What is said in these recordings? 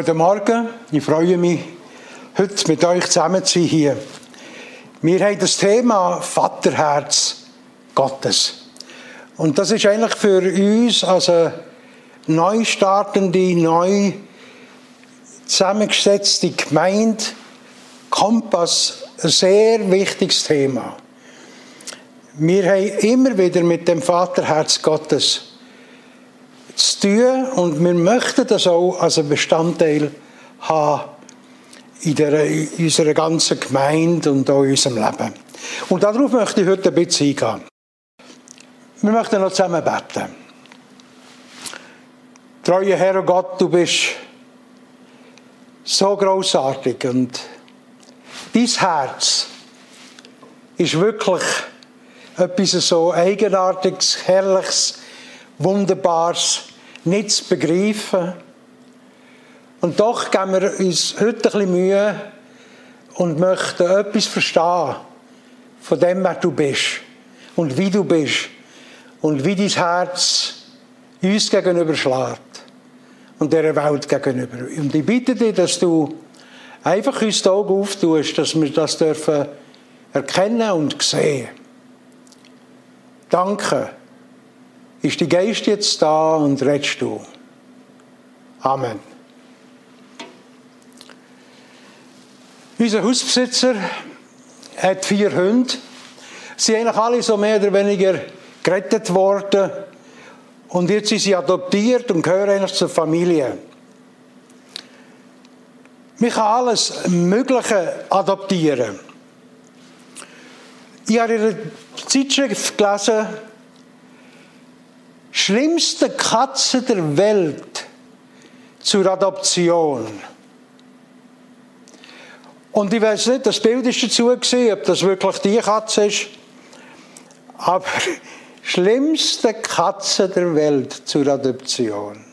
Guten Morgen, ich freue mich, heute mit euch zusammen zu sein hier. Wir haben das Thema Vaterherz Gottes. Und das ist eigentlich für uns als eine neu startende, neu zusammengesetzte Gemeinde Kompass ein sehr wichtiges Thema. Wir haben immer wieder mit dem Vaterherz Gottes zu tun und wir möchten das auch als einen Bestandteil haben in, der, in unserer ganzen Gemeinde und auch in unserem Leben. Und darauf möchte ich heute ein bisschen eingehen. Wir möchten noch zusammen beten. Treue Herr Gott, du bist so großartig und dein Herz ist wirklich etwas so Eigenartiges, Herrliches, Wunderbares, nicht zu begreifen. Und doch geben wir uns heute ein bisschen Mühe und möchten etwas verstehen von dem, wer du bist und wie du bist und wie dein Herz uns gegenüber schlägt und dieser Welt gegenüber. Und ich bitte dich, dass du einfach uns die Augen auftust, dass wir das dürfen erkennen und sehen. Danke. Ist die Geist jetzt da und redest du? Amen. Unser Hausbesitzer hat vier Hunde. Sie sind eigentlich alle so mehr oder weniger gerettet worden. Und jetzt sind sie adoptiert und gehören eigentlich zur Familie. Man kann alles Mögliche adoptieren. Ich habe in einer Zeitschrift gelesen, schlimmste Katze der Welt zur Adoption. Und ich weiß nicht, das Bild ist dazu gesehen, ob das wirklich die Katze ist. Aber schlimmste Katze der Welt zur Adoption.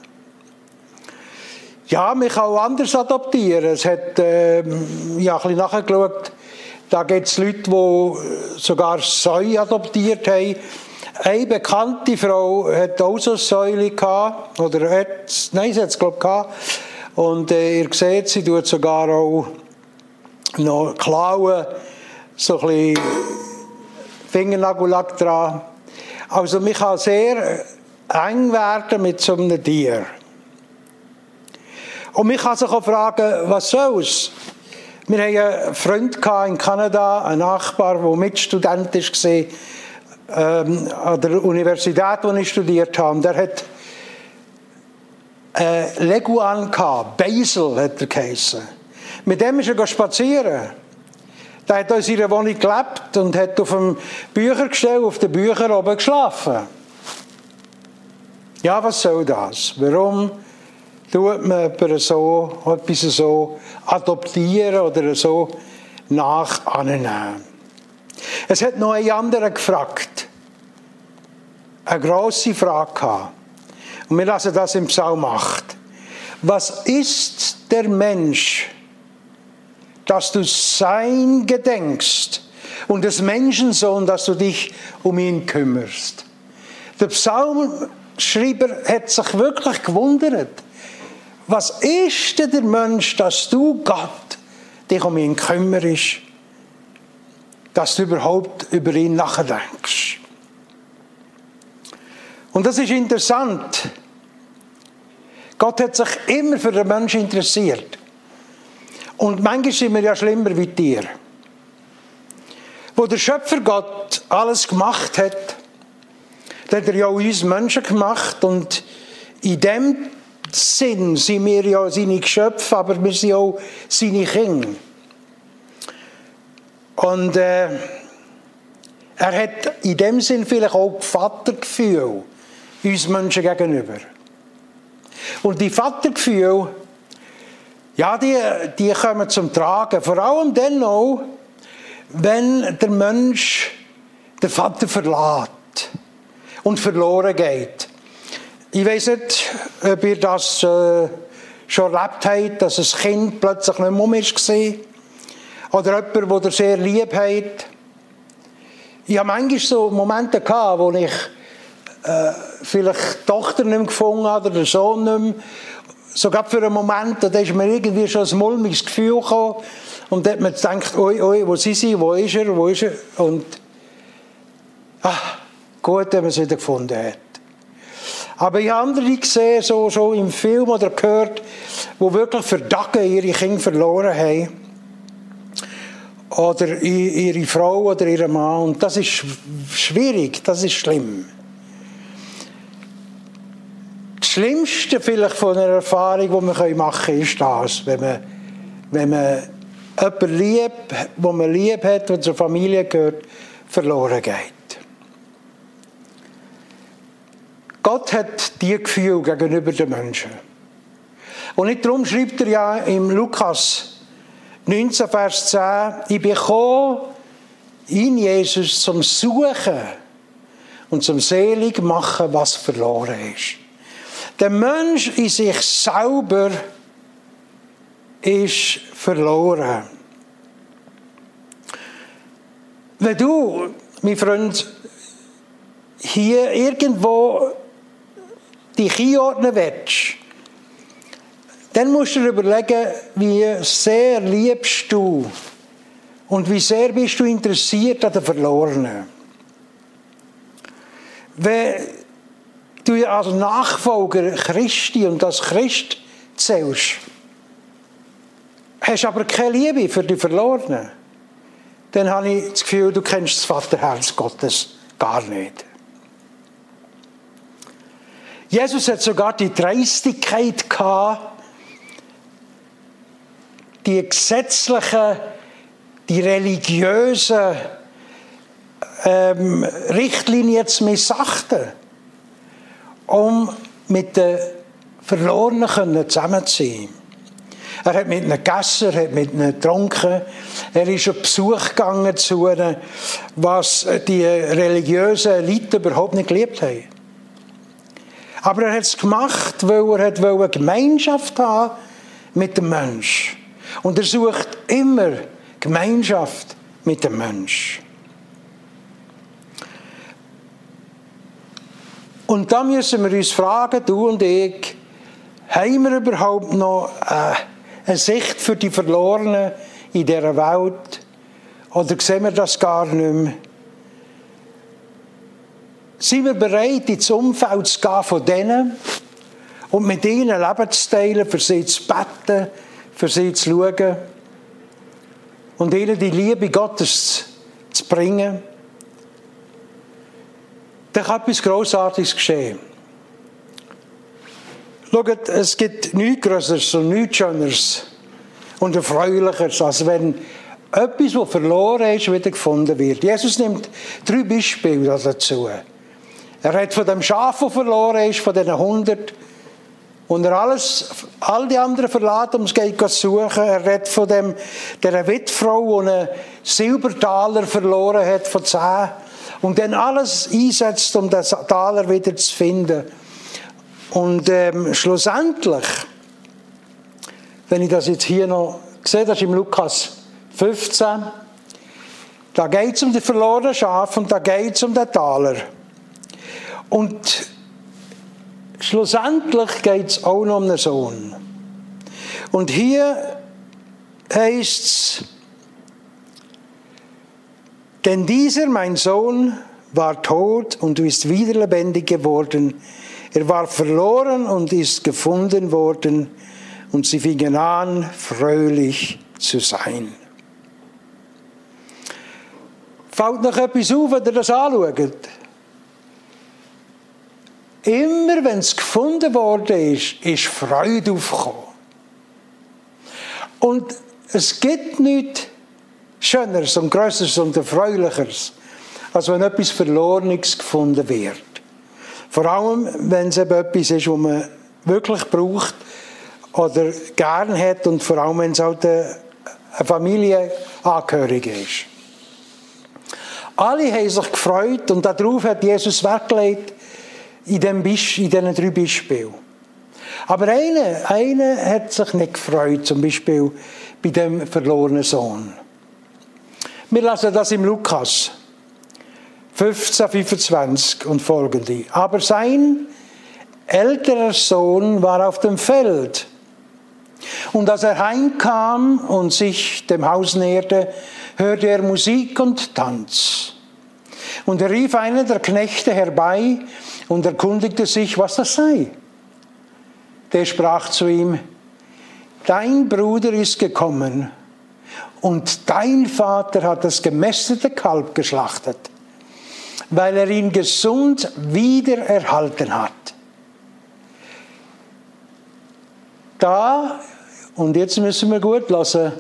Ja, kann auch anders adoptieren. Es hat, äh, ich ein bisschen nachgeschaut, da gibt es Leute, die sogar Säue adoptiert haben. Eine bekannte Frau hat auch so eine Säule gehabt, oder hat, nein, sie hat es glaube ich. Und äh, ihr seht, sie tut sogar auch noch Klauen, so ein bisschen Fingernagellack dran. Also man kann sehr eng werden mit so einem Tier. Und man kann sich auch fragen, was soll's? Wir hatten einen Freund in Kanada, einen Nachbar, der Mitstudent war ähm, an der Universität, wo ich studiert habe. Der hat äh, Leguan gehabt, Basil hat er geheissen. Mit dem ist er spazieren. Der hat in seiner Wohnung gelebt und hat auf dem Büchergestell, auf den Büchern oben geschlafen. Ja, was soll das? Warum tut man jemanden so, etwas so adoptieren oder so nach annehmen. Es hat noch ein anderer gefragt. Eine grosse Frage gehabt. Und wir lassen das im Psalm 8. Was ist der Mensch, dass du sein gedenkst und des Menschensohn, dass du dich um ihn kümmerst? Der Psalmschreiber hat sich wirklich gewundert was ist denn der Mensch, dass du Gott dich um ihn kümmerst, dass du überhaupt über ihn nachdenkst? Und das ist interessant. Gott hat sich immer für den Menschen interessiert. Und manchmal sind wir ja schlimmer wie Tiere. Wo der Schöpfer Gott alles gemacht hat, hat er ja uns Menschen gemacht und in dem Sinn sind wir ja seine Geschöpfe, aber wir sind auch seine Kinder. Und äh, er hat in dem Sinn vielleicht auch Vatergefühl uns Menschen gegenüber. Und die Vatergefühle, ja, die, die kommen zum Tragen. Vor allem dann auch, wenn der Mensch den Vater verlässt und verloren geht. Ich weiß nicht, ob ihr das äh, schon erlebt habt, dass ein Kind plötzlich nicht mehr ist Oder jemand, der sehr lieb hat. Ich habe manchmal so Momente gehabt, wo ich äh, vielleicht die Tochter nicht mehr gefunden habe oder den Sohn nicht mehr. sogar für einen Moment, da ist mir irgendwie schon ein mulmiges Gefühl gekommen. Und da hat man gedacht, oi, oi, wo sind sie, wo ist er, wo ist er? Und, ach, gut, wenn man es wieder gefunden hat. Aber ich habe andere gesehen, so, so im Film oder gehört, wo wirklich für Tage ihre Kinder verloren haben. Oder ihre Frau oder ihren Mann. Und das ist schwierig, das ist schlimm. Das Schlimmste vielleicht von einer Erfahrung, die man machen kann, ist das, wenn man, wenn man jemanden liebt, wo man lieb hat, der zur Familie gehört, verloren geht. Gott hat die Gefühl gegenüber den Menschen. Und nicht darum schreibt er ja im Lukas 19, Vers 10, ich bekomme in Jesus zum Suchen und zum Selig machen, was verloren ist. Der Mensch in sich selber ist verloren. Wenn du, mein Freund, hier irgendwo dich einordnen willst, dann musst du dir überlegen, wie sehr liebst du und wie sehr bist du interessiert an den Verlorenen. Wenn du als Nachfolger Christi und als Christ zählst, hast aber keine Liebe für die Verlorenen, dann habe ich das Gefühl, du kennst das Vaterherz Gottes gar nicht. Jesus hat sogar die Dreistigkeit gehabt, die gesetzlichen, die religiösen ähm, Richtlinien zu missachten, um mit den Verlorenen zusammen. Er hat mit ihnen gegessen, er hat mit ihnen getrunken, er ist auf Besuch gegangen zu ihnen, was die religiösen Eliten überhaupt nicht geliebt haben. Aber er hat es gemacht, weil er eine Gemeinschaft haben mit dem Mensch. Und er sucht immer Gemeinschaft mit dem Mensch. Und da müssen wir uns fragen, du und ich, haben wir überhaupt noch äh, eine Sicht für die Verlorenen in dieser Welt? Oder sehen wir das gar nicht mehr? Sind wir bereit, ins Umfeld zu gehen von denen und mit ihnen Leben zu teilen, für sie zu beten, für sie zu schauen und ihnen die Liebe Gottes zu bringen? Dann kann etwas Grossartiges geschehen. Schaut, es gibt nichts Größeres und nichts Schöneres und Erfreulicheres, als wenn etwas, das verloren ist, wieder gefunden wird. Jesus nimmt drei Beispiele dazu. Er hat von dem Schaf, das verloren ist, von diesen 100, und er alles, all die anderen verlassen, um es zu suchen. Er redet von dem, der Witfrau, die einen Silbertaler verloren hat von 10 und dann alles einsetzt, um den Taler wieder zu finden. Und ähm, schlussendlich, wenn ich das jetzt hier noch sehe, das ist im Lukas 15, da geht es um die verlorenen Schafe und da geht es um den Taler. Und schlussendlich geht es auch noch um einen Sohn. Und hier heißt es, denn dieser, mein Sohn, war tot und ist wieder lebendig geworden. Er war verloren und ist gefunden worden. Und sie fingen an, fröhlich zu sein. Fällt noch etwas auf, wenn ihr das anschaut? Immer wenn es gefunden worden ist, ist Freude aufgekommen. Und es gibt nichts Schöneres und Größeres und Erfreulicheres, als wenn etwas Verlorenes gefunden wird. Vor allem, wenn es eben etwas ist, was man wirklich braucht oder gern hat und vor allem, wenn es halt eine Familienangehörig ist. Alle haben sich gefreut und darauf hat Jesus weggelegt, in, diesen drei Beispielen. Aber einer, einer hat sich nicht gefreut, zum Beispiel bei dem verlorenen Sohn. Wir lassen das im Lukas 15, 25 und folgende. Aber sein älterer Sohn war auf dem Feld Und als er heimkam und sich dem Haus näherte, hörte er Musik und Tanz. Und er rief einen der Knechte herbei und erkundigte sich, was das sei. Der sprach zu ihm, dein Bruder ist gekommen und dein Vater hat das gemästete Kalb geschlachtet, weil er ihn gesund wieder erhalten hat. Da, und jetzt müssen wir gut lassen,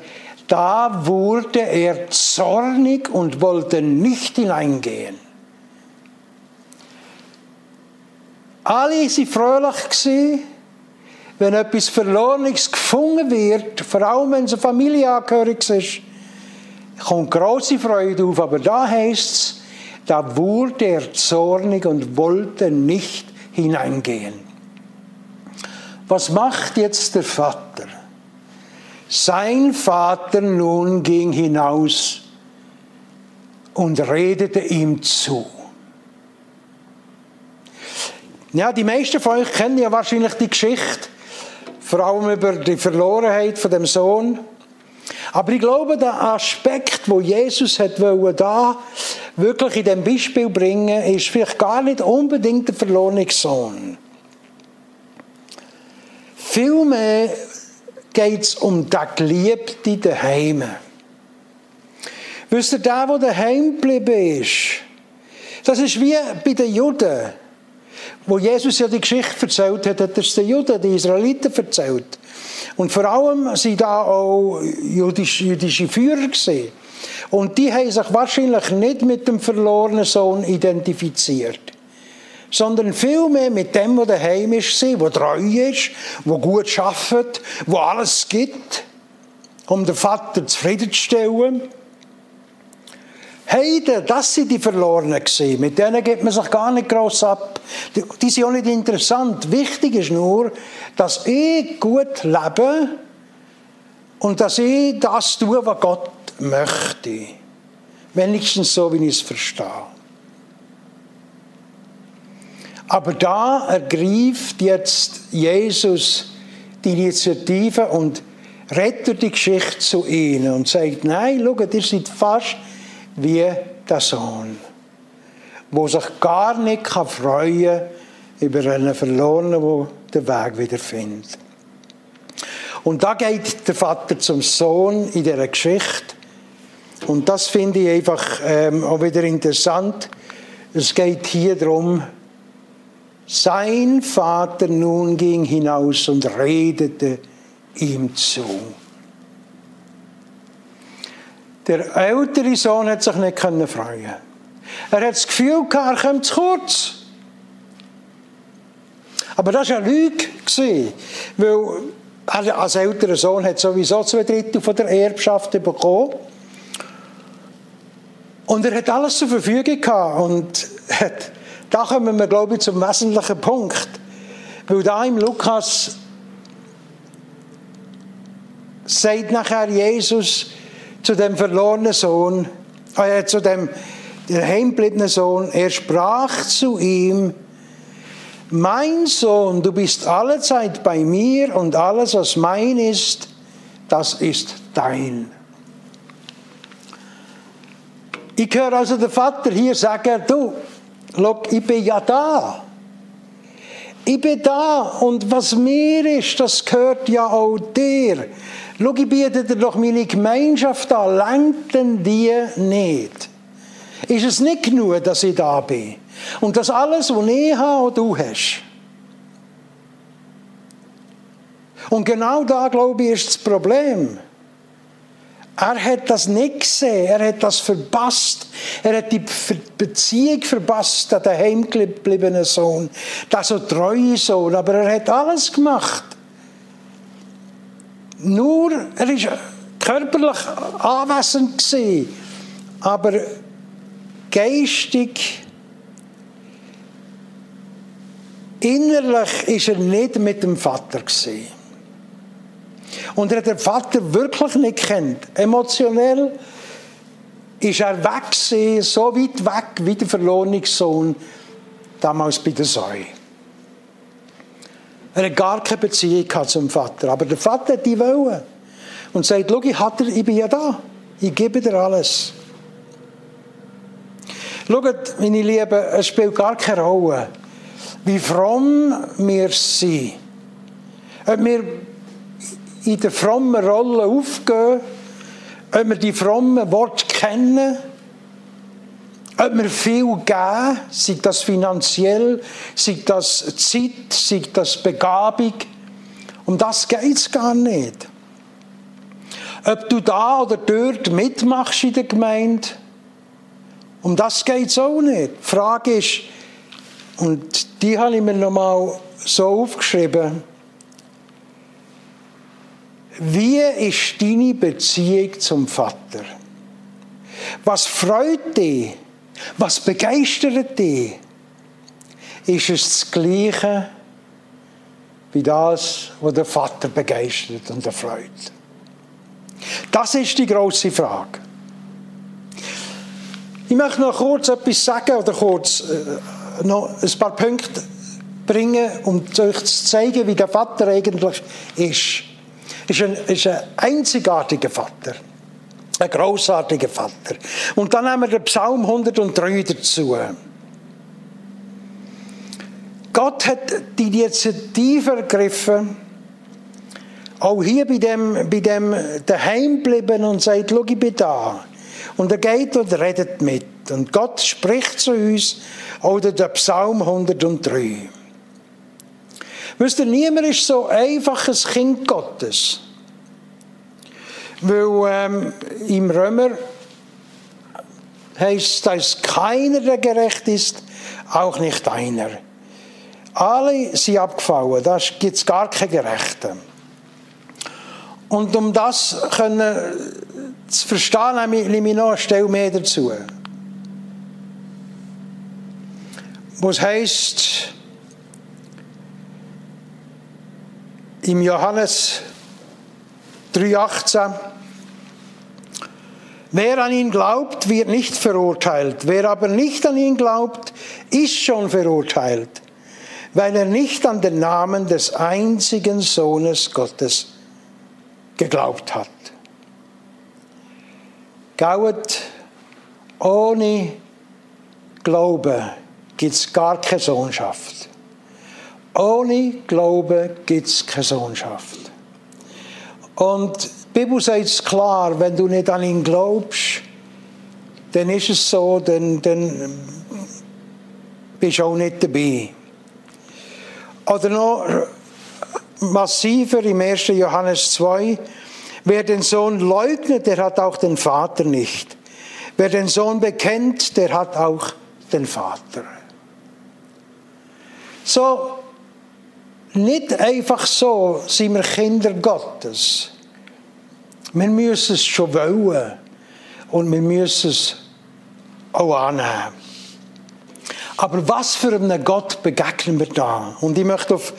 da wurde er zornig und wollte nicht hineingehen. Alle waren fröhlich, wenn etwas Verlorenes gefunden wird, vor allem wenn es eine Familienangehörig ist, kommt große Freude auf. Aber da heißt es, da wurde er zornig und wollte nicht hineingehen. Was macht jetzt der Vater? Sein Vater nun ging hinaus und redete ihm zu. Ja, die meisten von euch kennen ja wahrscheinlich die Geschichte, vor allem über die Verlorenheit von dem Sohn. Aber ich glaube, der Aspekt, wo Jesus hat da wirklich in dem Beispiel bringen, ist vielleicht gar nicht unbedingt der verlorene Sohn. Vielmehr geht es um den Geliebten daheim. Wisst ihr, der, der daheim geblieben ist, das ist wie bei den Juden. Wo Jesus ja die Geschichte erzählt hat, hat er es den Juden, den Israeliten erzählt. Und vor allem sind da auch jüdische, jüdische Führer gesehen. Und die haben sich wahrscheinlich nicht mit dem verlorenen Sohn identifiziert sondern vielmehr mit dem, der daheim ist, der treu ist, der gut arbeitet, der alles gibt, um den Vater zufriedenzustellen. Heiden, das sind die Verlorenen. Mit denen gibt man sich gar nicht gross ab. Die, die sind auch nicht interessant. Wichtig ist nur, dass ich gut lebe und dass ich das tue, was Gott möchte. Wenigstens so, wie ich es verstehe. Aber da ergreift jetzt Jesus die Initiative und rettet die Geschichte zu ihnen und sagt, nein, schaut, ihr seid fast wie der Sohn, wo sich gar nicht freuen kann über einen Verlorenen, der den Weg wieder findet. Und da geht der Vater zum Sohn in dieser Geschichte. Und das finde ich einfach ähm, auch wieder interessant. Es geht hier darum, sein Vater nun ging hinaus und redete ihm zu. Der ältere Sohn hat sich nicht freuen Er hat das Gefühl gehabt, er kommt zu kurz. Aber das war ja Lüge, weil er als älterer Sohn hat sowieso zwei Drittel von der Erbschaft bekommen. Und er hat alles zur Verfügung gehabt und hat da kommen wir, glaube ich, zum wesentlichen Punkt. Weil da im Lukas sagt nachher Jesus zu dem verlorenen Sohn, äh, zu dem heimgebliebenen Sohn, er sprach zu ihm, mein Sohn, du bist allezeit bei mir und alles, was mein ist, das ist dein. Ich höre also den Vater hier sagen, du, Schau, ich bin ja da. Ich bin da und was mir ist, das gehört ja auch dir. Schau, ich biete dir doch meine Gemeinschaft an, lenkt denn die nicht? Ist es nicht genug, dass ich da bin? Und dass alles, was ich habe, auch du hast? Und genau da, glaube ich, ist das Problem. Er hat das nicht gesehen, er hat das verpasst. Er hat die Beziehung verpasst an den heimgebliebenen Sohn, der so treue Sohn, aber er hat alles gemacht. Nur, er ist körperlich anwesend gewesen, aber geistig, innerlich ist er nicht mit dem Vater gewesen. Und er hat den Vater wirklich nicht kennt. Emotionell ist er weg so weit weg wie der verlorene Sohn damals bei der Säue. Er hat gar keine Beziehung zum Vater. Aber der Vater hat die wollen. Und sagt, schau, ich, ich bin ja da. Ich gebe dir alles. Schaut, meine Lieben, es spielt gar keine Rolle, wie fromm wir sind. Ob wir in der frommen Rolle aufgehen, ob wir die frommen Worte kennen, ob wir viel geben, sei das finanziell, sei das Zeit, sei das Begabung. Um das geht es gar nicht. Ob du da oder dort mitmachst in der Gemeinde, um das geht es auch nicht. Die Frage ist, und die habe ich mir nochmal so aufgeschrieben, wie ist deine Beziehung zum Vater? Was freut dich? Was begeistert dich? Ist es das Gleiche wie das, was der Vater begeistert und erfreut? Das ist die große Frage. Ich möchte noch kurz etwas sagen oder kurz äh, noch ein paar Punkte bringen, um euch zu zeigen, wie der Vater eigentlich ist. Ist ein, ist ein einzigartiger Vater. Ein großartiger Vater. Und dann haben wir den Psalm 103 dazu. Gott hat die Initiative ergriffen, auch hier bei dem, bei dem daheim bleiben und sagt, schau, ich bin da. Und er geht und redet mit. Und Gott spricht zu uns, oder der Psalm 103. Wisst ihr, niemand ist so einfach ein Kind Gottes. Weil ähm, im Römer heißt, dass keiner, der gerecht ist, auch nicht einer. Alle sind abgefallen, da gibt es gar keine Gerechten. Und um das können, zu verstehen, nehme ich noch eine Stelle mehr dazu. Wo es im Johannes 3,18, Wer an ihn glaubt, wird nicht verurteilt. Wer aber nicht an ihn glaubt, ist schon verurteilt, weil er nicht an den Namen des einzigen Sohnes Gottes geglaubt hat. Gauet, ohne Glaube gibt es gar keine Sohnschaft. Ohne Glaube gibt es keine Sohnschaft. Und die Bibel sagt es klar, wenn du nicht an ihn glaubst, dann ist es so, dann, dann bist du auch nicht dabei. Oder noch massiver im 1. Johannes 2, wer den Sohn leugnet, der hat auch den Vater nicht. Wer den Sohn bekennt, der hat auch den Vater. So, nicht einfach so sind wir Kinder Gottes. Wir müssen es schon wollen und wir müssen es auch annehmen. Aber was für einen Gott begegnen wir da? Und ich möchte auf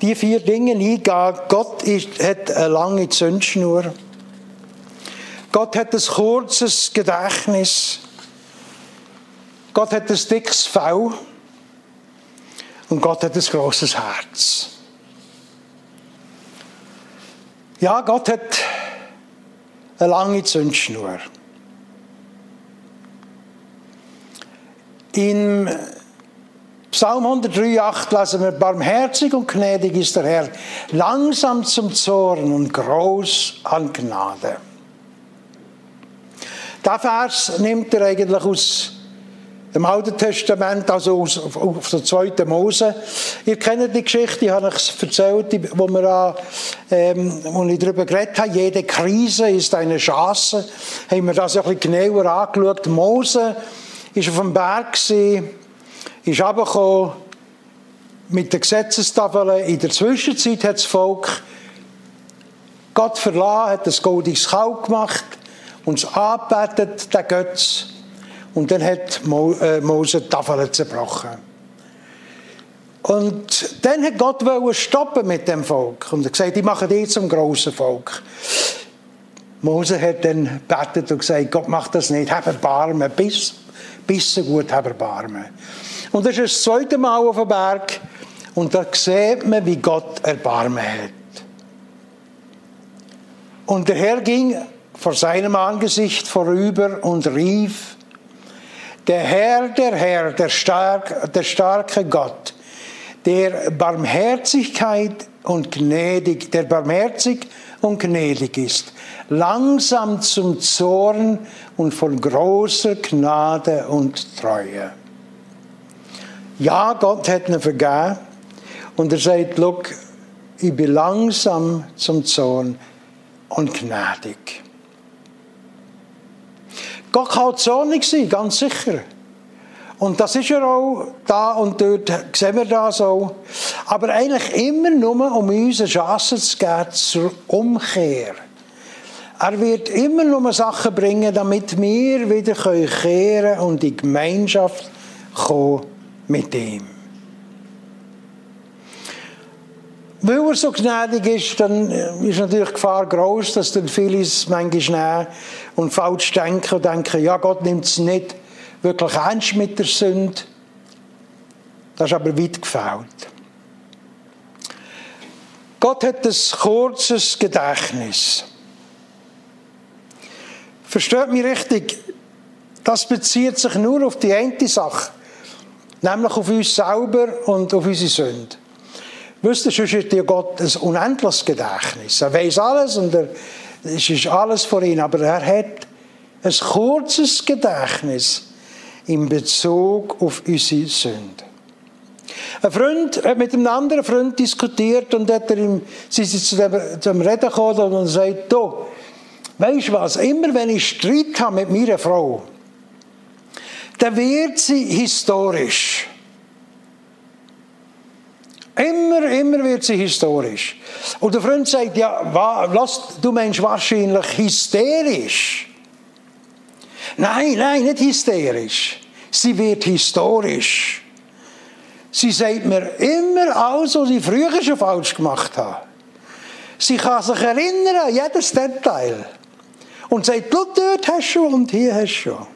die vier Dinge eingehen. Gott ist, hat eine lange Zündschnur. Gott hat ein kurzes Gedächtnis. Gott hat ein dickes V. Und Gott hat ein großes Herz. Ja, Gott hat eine lange Zündschnur. In Psalm 103,8 lesen wir, barmherzig und gnädig ist der Herr, langsam zum Zorn und groß an Gnade. Der Vers nimmt er eigentlich aus dem Alten Testament, also aus, auf der zweiten Mose. Ihr kennt die Geschichte, ich habe euch erzählt, wo, wir ähm, wo ich darüber geredet habe, jede Krise ist eine Chance. Haben wir das ein bisschen genauer angeschaut. Mose war auf dem Berg, ist runtergekommen mit den Gesetzestafeln. In der Zwischenzeit hat das Volk Gott verlassen, hat das goldiges Kalb gemacht, uns angebetet, den Götz. Und dann hat äh, Mose die Tafeln zerbrochen. Und dann hat Gott stoppen mit dem Volk. Und er gesagt, ich mache dich zum grossen Volk. Mose hat dann gebetet und gesagt, Gott macht das nicht, hab Erbarmen, bis, bis so gut hab Erbarmen. Und das ist das zweite Mal auf dem Berg. Und da sieht man, wie Gott Erbarmen hat. Und der Herr ging vor seinem Angesicht vorüber und rief, der Herr, der Herr, der, stark, der starke Gott, der Barmherzigkeit und gnädig, der barmherzig und gnädig ist, langsam zum Zorn und von großer Gnade und Treue. Ja, Gott hat ihn vergeben und er sagt, look, ich bin langsam zum Zorn und gnädig. Gott kann zornig sein, ganz sicher. Und das ist ja auch da und dort, sehen wir das auch. Aber eigentlich immer nur, um uns eine Chance zu geben zur Umkehr. Er wird immer nur Sachen bringen, damit wir wieder kehren und in Gemeinschaft kommen mit ihm. Weil er so gnädig ist, dann ist natürlich die Gefahr groß, dass dann viele manchmal nehmen und falsch denken und denken, ja, Gott nimmt es nicht wirklich ernst mit der Sünde. Das ist aber weit gefällt. Gott hat ein kurzes Gedächtnis. Versteht mich richtig, das bezieht sich nur auf die eine Sache, nämlich auf uns selber und auf unsere Sünde. Wisst ihr, sonst hat ja Gott ein unendliches Gedächtnis. Er weiß alles und er, es ist alles vor ihm, aber er hat ein kurzes Gedächtnis in Bezug auf unsere Sünde. Ein Freund hat mit einem anderen Freund diskutiert und hat er ihm, sie sind zu dem, zum Reden gekommen und sagt, du, weißt was, immer wenn ich Streit habe mit meiner Frau, dann wird sie historisch. Immer, immer wird sie historisch. Und der Freund sagt, ja, was, du meinst wahrscheinlich hysterisch. Nein, nein, nicht hysterisch. Sie wird historisch. Sie sagt mir immer alles, was ich früher schon falsch gemacht habe. Sie kann sich erinnern an jedes Detail. Und sagt, dort hast schon und hier hast du schon.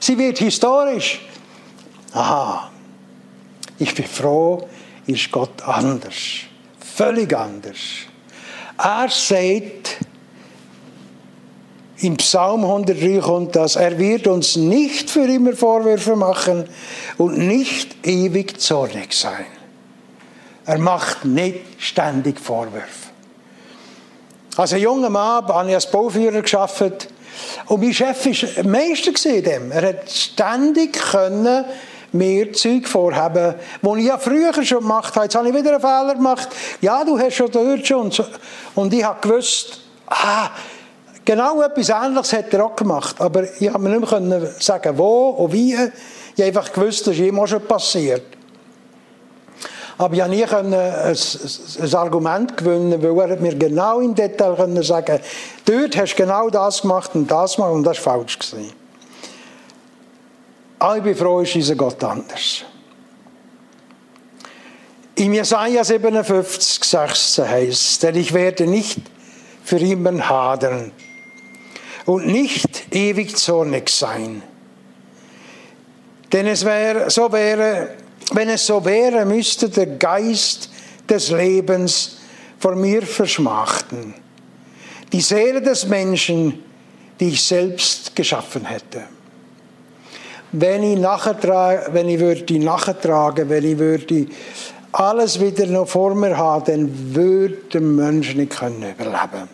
Sie wird historisch. Aha. Ich bin froh, ist Gott anders. Völlig anders. Er sagt, im Psalm 103 kommt das, er wird uns nicht für immer Vorwürfe machen und nicht ewig zornig sein. Er macht nicht ständig Vorwürfe. Als ein junger Mann habe ich als Bauführer geschafft und mein Chef war Meister. Er hat ständig können mir Zeug vorhaben, die ich ja früher schon gemacht habe. Jetzt habe ich wieder einen Fehler gemacht. Ja, du hast schon dort schon. Und, so. und ich habe gewusst, ah, genau etwas Ähnliches hat er auch gemacht. Aber ich habe mir nicht mehr sagen, wo und wie. Ich habe einfach gewusst, das ist immer schon passiert. Aber ich konnte nie ein, ein, Argument gewinnen, weil er mir genau im Detail sagen konnte, dort hast du genau das gemacht und das gemacht und das war falsch. Aber ich bin froh, ist unser Gott anders. Im Jesaja 57, 16 heißt denn ich werde nicht für immer hadern und nicht ewig zornig sein. Denn es wäre, so wäre, wenn es so wäre, müsste der Geist des Lebens vor mir verschmachten. Die Seele des Menschen, die ich selbst geschaffen hätte wenn ich nachtrage, wenn ich würde nachtragen, wenn ich würde alles wieder noch vor mir haben, dann würde der Mensch nicht können überleben.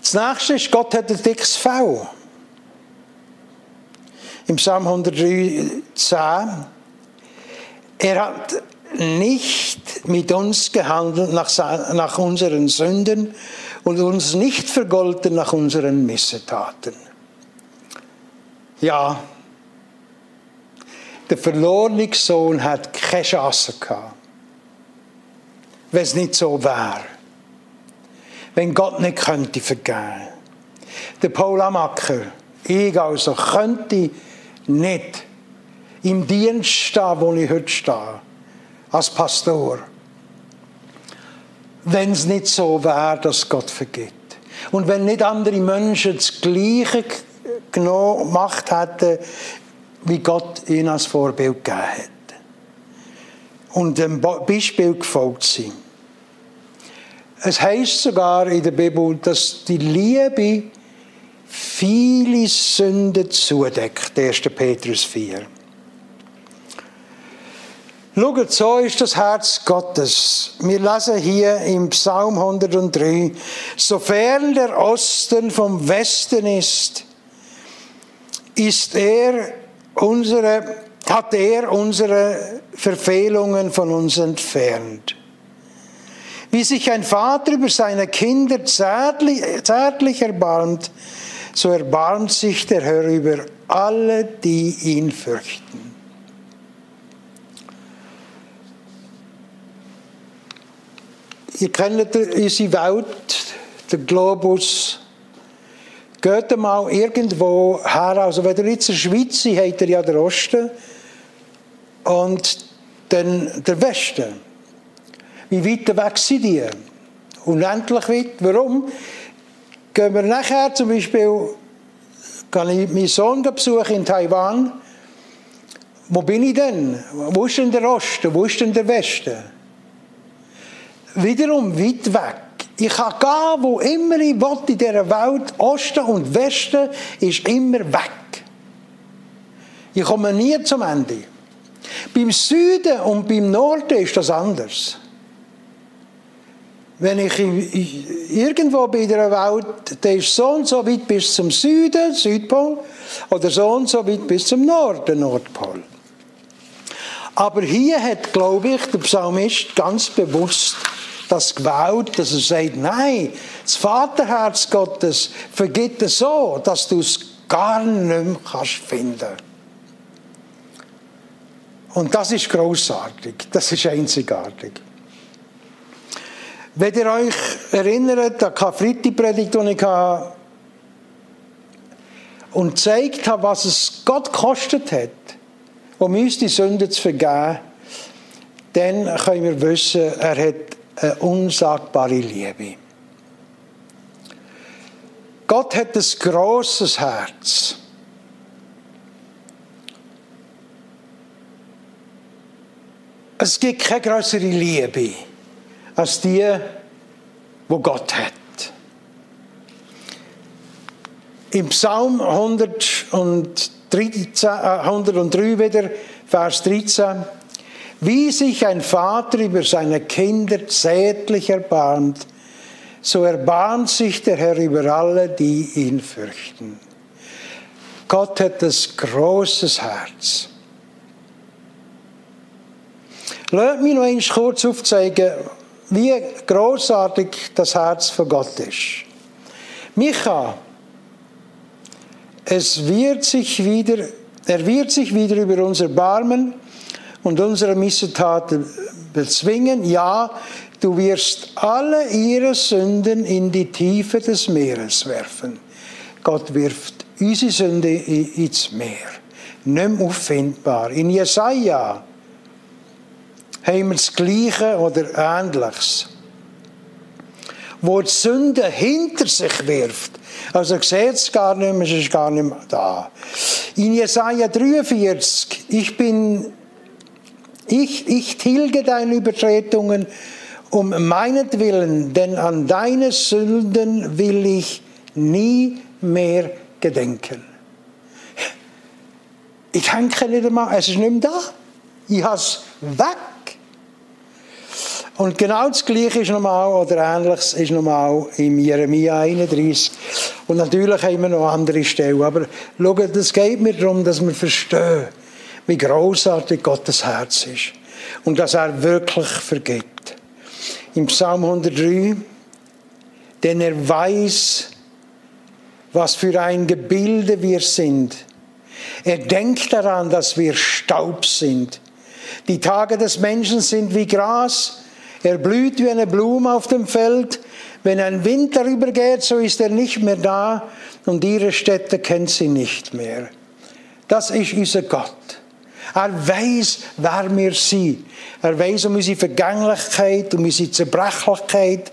Das nächste ist, Gott hat ein dickes V. Im Psalm 110. Er hat nicht mit uns gehandelt nach unseren Sünden und uns nicht vergolten nach unseren Missetaten. Ja, der verlorene Sohn hat keine Chance gehabt, wenn es nicht so wäre. Wenn Gott nicht könnte vergeben. Der Paul Amacker, ich also, könnte nicht im Dienst stehen, wo ich heute stehe, als Pastor, wenn es nicht so wäre, dass Gott vergibt. Und wenn nicht andere Menschen das Gleiche gemacht hätte, wie Gott ihn als Vorbild gegeben hat. und dem Beispiel gefolgt sind. Es heißt sogar in der Bibel, dass die Liebe viele Sünden zudeckt, 1. Petrus 4. Schaut, so ist das Herz Gottes. Wir lesen hier im Psalm 103, sofern der Osten vom Westen ist, ist er unsere, hat er unsere Verfehlungen von uns entfernt. Wie sich ein Vater über seine Kinder zärtlich, zärtlich erbarmt, so erbarmt sich der Herr über alle, die ihn fürchten. Ihr kennt unsere Welt, den Globus. Geht mal irgendwo her. Also, wenn ihr jetzt in der Schweiz seid, habt ihr ja den Osten und dann der Westen. Wie weit weg sind die? Unendlich weit. Warum? Gehen wir nachher zum Beispiel, kann ich meinen Sohn besuchen in Taiwan. Wo bin ich denn? Wo ist denn der Osten? Wo ist denn der Westen? wiederum weit weg. Ich kann gehen, wo immer ich will in dieser Welt. Osten und Westen ist immer weg. Ich komme nie zum Ende. Beim Süden und beim Norden ist das anders. Wenn ich irgendwo bei der Welt, der ist so und so weit bis zum Süden, Südpol, oder so und so weit bis zum Norden, Nordpol. Aber hier hat, glaube ich, der Psalmist ganz bewusst das gewählt, dass er sagt, nein, das Vaterherz Gottes vergibt es so, dass du es gar nicht mehr kannst finden Und das ist großartig, das ist einzigartig. Wenn ihr euch erinnert an die Karfreitag-Predigt, die ich hatte, und gezeigt habe, was es Gott gekostet hat, um uns die Sünde zu vergeben, dann können wir wissen, er hat unsagbare Liebe. Gott hat ein großes Herz. Es gibt keine größere Liebe als die, wo Gott hat. Im Psalm 113, 103 wieder, Vers 13, wie sich ein Vater über seine Kinder zärtlich erbarmt, so erbarmt sich der Herr über alle, die ihn fürchten. Gott hat das großes Herz. Lasst mich noch einmal kurz aufzeigen, wie großartig das Herz von Gott ist. Micha, es wird sich wieder, er wird sich wieder über unser Barmen und unsere Missetaten bezwingen. Ja, du wirst alle ihre Sünden in die Tiefe des Meeres werfen. Gott wirft unsere Sünde ins Meer. Nicht mehr auffindbar. In Jesaja haben wir das Gleiche oder Ähnliches. Wo die Sünde hinter sich wirft. Also sieht es gar nicht mehr, es ist gar nicht mehr da. In Jesaja 43, ich bin ich, ich tilge deine Übertretungen um meinetwillen, denn an deine Sünden will ich nie mehr gedenken. Ich denke nicht einmal, es ist nicht mehr da. Ich habe es weg. Und genau das Gleiche ist normal, oder Ähnliches ist normal im Jeremia 31. Und natürlich haben wir noch andere Stellen. Aber schaut, es geht mir darum, dass wir verstehen, wie großartig Gottes Herz ist und dass er wirklich vergibt. Im Psalm 103, denn er weiß, was für ein Gebilde wir sind. Er denkt daran, dass wir Staub sind. Die Tage des Menschen sind wie Gras. Er blüht wie eine Blume auf dem Feld. Wenn ein Wind darüber geht, so ist er nicht mehr da und ihre Städte kennt sie nicht mehr. Das ist unser Gott. Er weiß, wer wir sind. Er weiß um unsere Vergänglichkeit, um unsere Zerbrechlichkeit.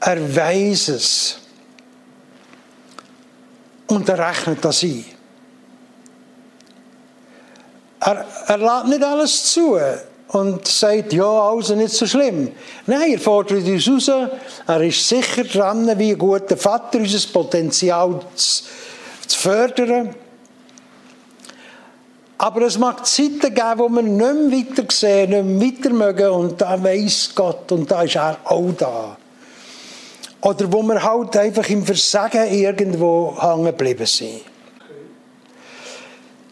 Er weiß es. Und er rechnet das ein. Er, er lässt nicht alles zu. und sagt, ja, also nicht so schlimm. Nein, er fordert uns raus, er ist sicher dran, wie ein guter Vater, unser Potenzial zu, zu fördern. Aber es mag Zeiten geben, wo wir nicht mehr weiter sehen, nicht mehr weiter mögen und da weiss Gott und da ist er auch da. Oder wo wir halt einfach im Versagen irgendwo hängen geblieben sind.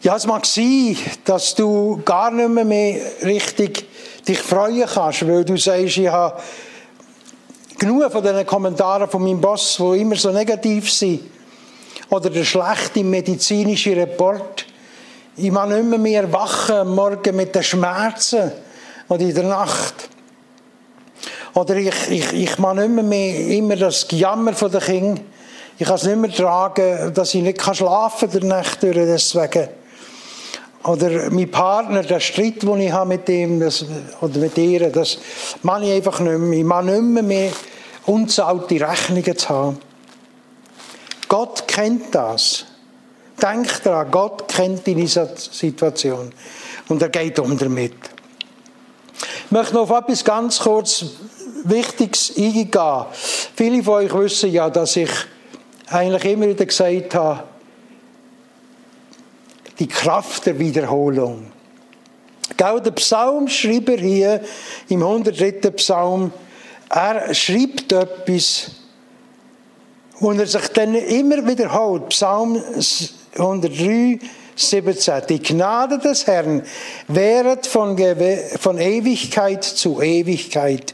Ja, es mag sein, dass du gar nicht mehr, mehr richtig dich freuen kannst, weil du sagst, ich habe genug von diesen Kommentaren von meinem Boss, die immer so negativ sind. Oder der schlechte medizinische Report. Ich mag nicht mehr, mehr wachen morgen mit den Schmerzen oder in der Nacht. Oder ich, ich, ich mag nicht mehr, mehr immer das Gejammer von den Kindern. Ich kann es nicht mehr tragen, dass ich nicht schlafen kann der Nacht durch deswegen. Oder mein Partner, der Streit, den ich habe mit ihm das, oder mit ihr, das mache ich einfach nicht mehr. Ich mache nicht mehr, mehr unzahlte Rechnungen zu haben. Gott kennt das. Denk daran, Gott kennt deine Situation. Und er geht um damit. Ich möchte noch auf etwas ganz kurz Wichtiges eingehen. Viele von euch wissen ja, dass ich eigentlich immer wieder gesagt habe, die Kraft der Wiederholung. Gell, der Psalmschreiber hier im 103. Psalm, er schreibt etwas, und er sich dann immer wiederholt. Psalm 103, 17. Die Gnade des Herrn währet von, von Ewigkeit zu Ewigkeit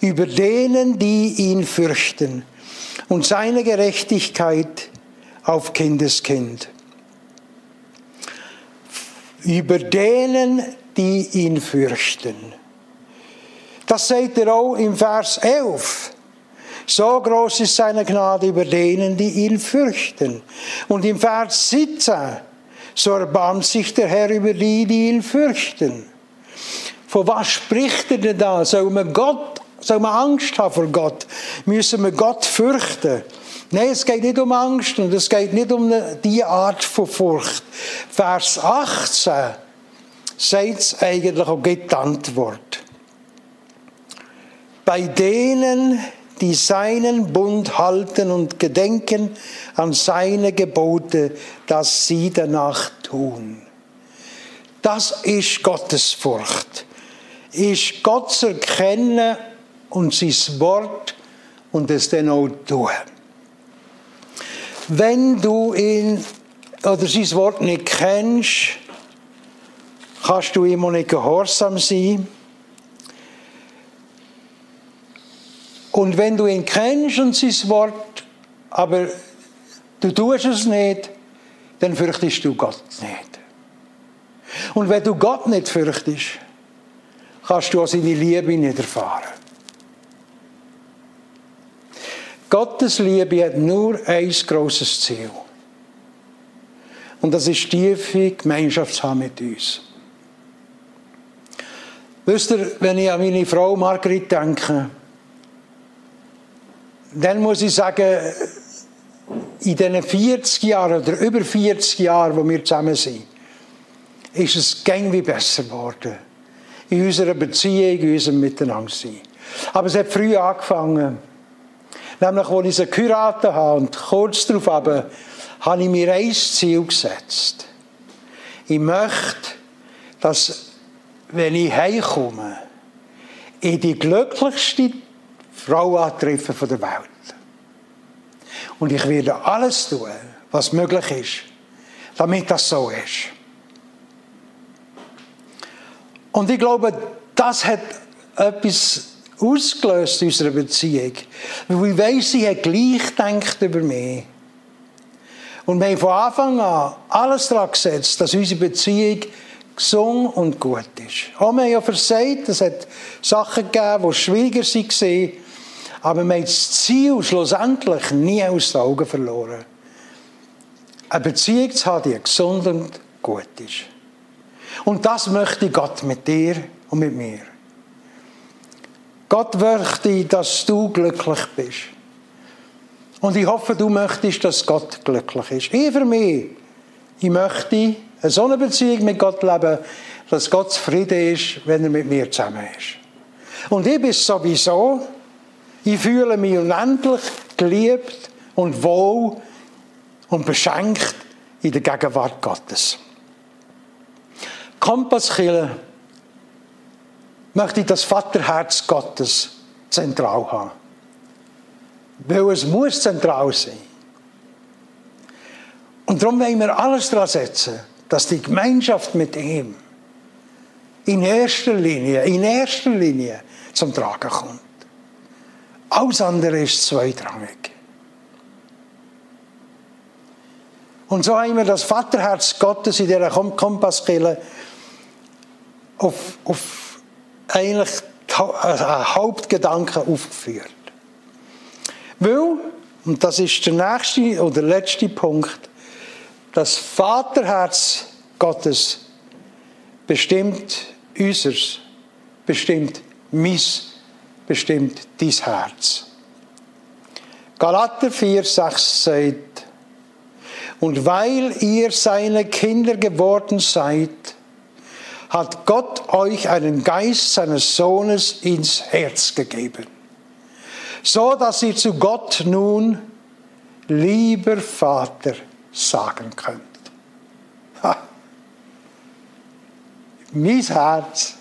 über denen, die ihn fürchten, und seine Gerechtigkeit auf Kindeskind über denen, die ihn fürchten. Das sagt er auch im Vers 11. So groß ist seine Gnade über denen, die ihn fürchten. Und im Vers 17, so erbarmt sich der Herr über die, die ihn fürchten. Von was spricht er denn da? Soll man Gott, soll man Angst haben vor Gott? Müssen wir Gott fürchten? Nein, es geht nicht um Angst und es geht nicht um diese Art von Furcht. Vers 18 sagt es eigentlich auch die Antwort. Bei denen, die seinen Bund halten und gedenken an seine Gebote, dass sie danach tun. Das ist Gottes Furcht. Ist Gott erkennen und sein Wort und es dann auch tun wenn du ihn oder sein Wort nicht kennst, kannst du ihm auch nicht gehorsam sein. Und wenn du ihn kennst und sein Wort, aber du tust es nicht, dann fürchtest du Gott nicht. Und wenn du Gott nicht fürchtest, kannst du auch seine Liebe nicht erfahren. Gottes Liebe hat nur ein großes Ziel. Und das ist tiefe Gemeinschaft haben mit uns. Wisst ihr, wenn ich an meine Frau Margrit denke, dann muss ich sagen, in diesen 40 Jahren oder über 40 Jahren, wo wir zusammen sind, ist es gäng wie besser geworden. In unserer Beziehung, in unserem Miteinander sein. Aber es hat früh angefangen. Nämlich, als ich sie geheiratet habe und kurz darauf habe, habe ich mir ein Ziel gesetzt. Ich möchte, dass, wenn ich heimkomme, ich die glücklichste Frau antreffe von der Welt. Und ich werde alles tun, was möglich ist, damit das so ist. Und ich glaube, das hat etwas ausgelöst in unserer Beziehung. Weil ich weiss, sie hat gleich gedacht über mich. Und wir haben von Anfang an alles daran gesetzt, dass unsere Beziehung gesund und gut ist. Auch wir haben ja versagt, es hat Sachen gegeben, die schwieriger waren, aber wir haben das Ziel schlussendlich nie aus den Augen verloren. Eine Beziehung zu haben, die gesund und gut ist. Und das möchte Gott mit dir und mit mir. Gott möchte, dass du glücklich bist. Und ich hoffe, du möchtest, dass Gott glücklich ist. Ich für mich, ich möchte eine so eine Beziehung mit Gott leben, dass Gott zufrieden ist, wenn er mit mir zusammen ist. Und ich bin sowieso, ich fühle mich unendlich geliebt und wohl und beschenkt in der Gegenwart Gottes. Kompasskille möchte ich das Vaterherz Gottes zentral haben. Weil es muss zentral sein. Und darum wollen wir alles daran setzen, dass die Gemeinschaft mit ihm in erster Linie, in erster Linie zum Tragen kommt. Alles andere ist zweitrangig. Und so haben wir das Vaterherz Gottes in dieser Kompasskille auf, auf eigentlich einen Hauptgedanken aufgeführt. Weil, und das ist der nächste oder letzte Punkt, das Vaterherz Gottes bestimmt unseres, bestimmt mein, bestimmt dein Herz. Galater 4, 6 sagt, und weil ihr seine Kinder geworden seid, hat Gott euch einen Geist seines Sohnes ins Herz gegeben, so dass ihr zu Gott nun, lieber Vater, sagen könnt. Ha. Mein Herz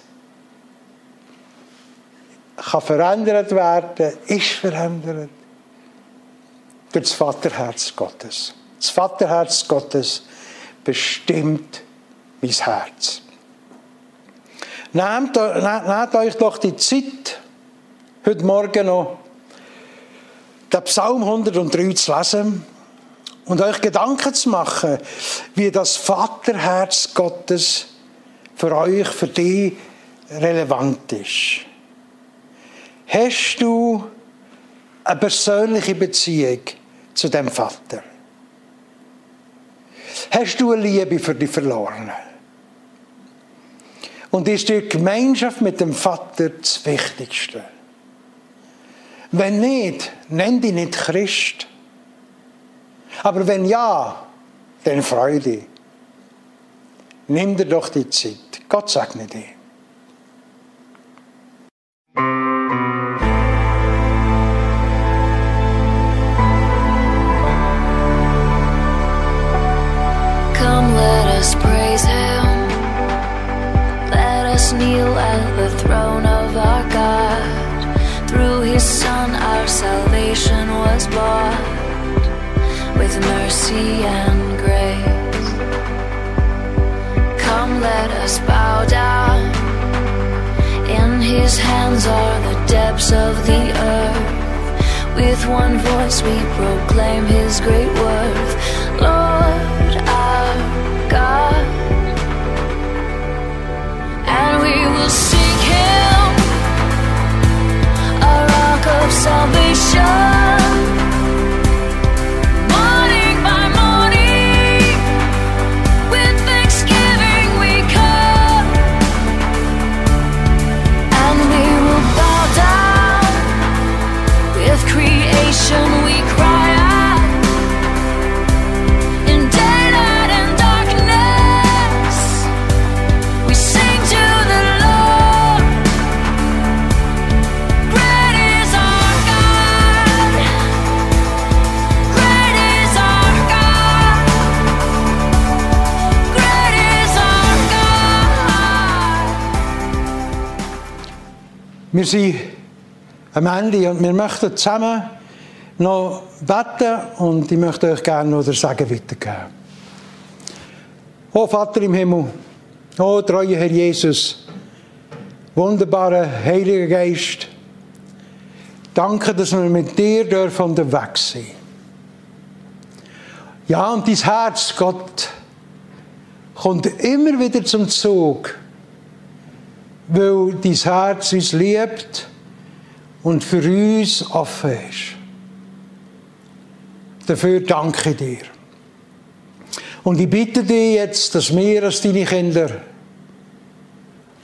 kann verändert werden, ist verändert durch das Vaterherz Gottes. Das Vaterherz Gottes bestimmt mein Herz. Nehmt, nehmt euch doch die Zeit, heute Morgen noch, den Psalm 103 zu lesen und euch Gedanken zu machen, wie das Vaterherz Gottes für euch, für dich relevant ist. Hast du eine persönliche Beziehung zu dem Vater? Hast du eine Liebe für die Verlorenen? Und ist die Gemeinschaft mit dem Vater das Wichtigste? Wenn nicht, nenn dich nicht Christ. Aber wenn ja, dann freu dich. Nimm dir doch die Zeit. Gott segne dich. Mercy and grace. Come, let us bow down. In His hands are the depths of the earth. With one voice we proclaim His great worth. Lord our God. And we will seek Him, a rock of salvation. Wir sind am Ende und wir möchten zusammen noch beten und ich möchte euch gerne noch den Segen weitergeben. O Vater im Himmel, o treuer Herr Jesus, wunderbarer Heiliger Geist, danke, dass wir mit dir dürfen unterwegs sein. Ja, und dein Herz, Gott, kommt immer wieder zum Zug, weil dein Herz uns liebt und für uns offen ist. Dafür danke ich dir. Und ich bitte dich jetzt, dass wir als deine Kinder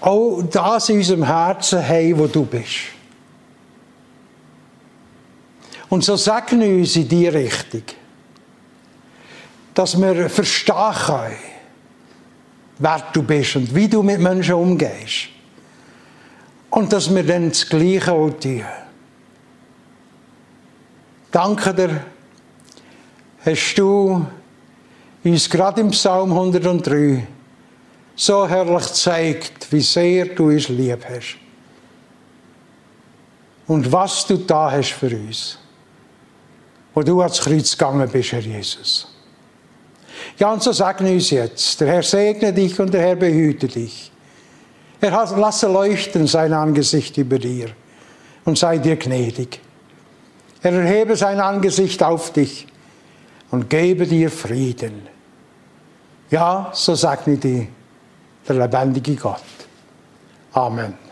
auch das in unserem Herzen haben, wo du bist. Und so segne uns in die Richtung, dass wir verstehen können, wer du bist und wie du mit Menschen umgehst. Und dass wir dann das Gleiche tun. Danke dir, hast du uns gerade im Psalm 103 so herrlich zeigt, wie sehr du uns lieb hast. Und was du da hast für uns. Wo du ans Kreuz gegangen bist, Herr Jesus. Ja, und so segne uns jetzt. Der Herr segne dich und der Herr behüte dich. Er hat, lasse leuchten sein Angesicht über dir und sei dir gnädig. Er erhebe sein Angesicht auf dich und gebe dir Frieden. Ja, so segne dich der lebendige Gott. Amen.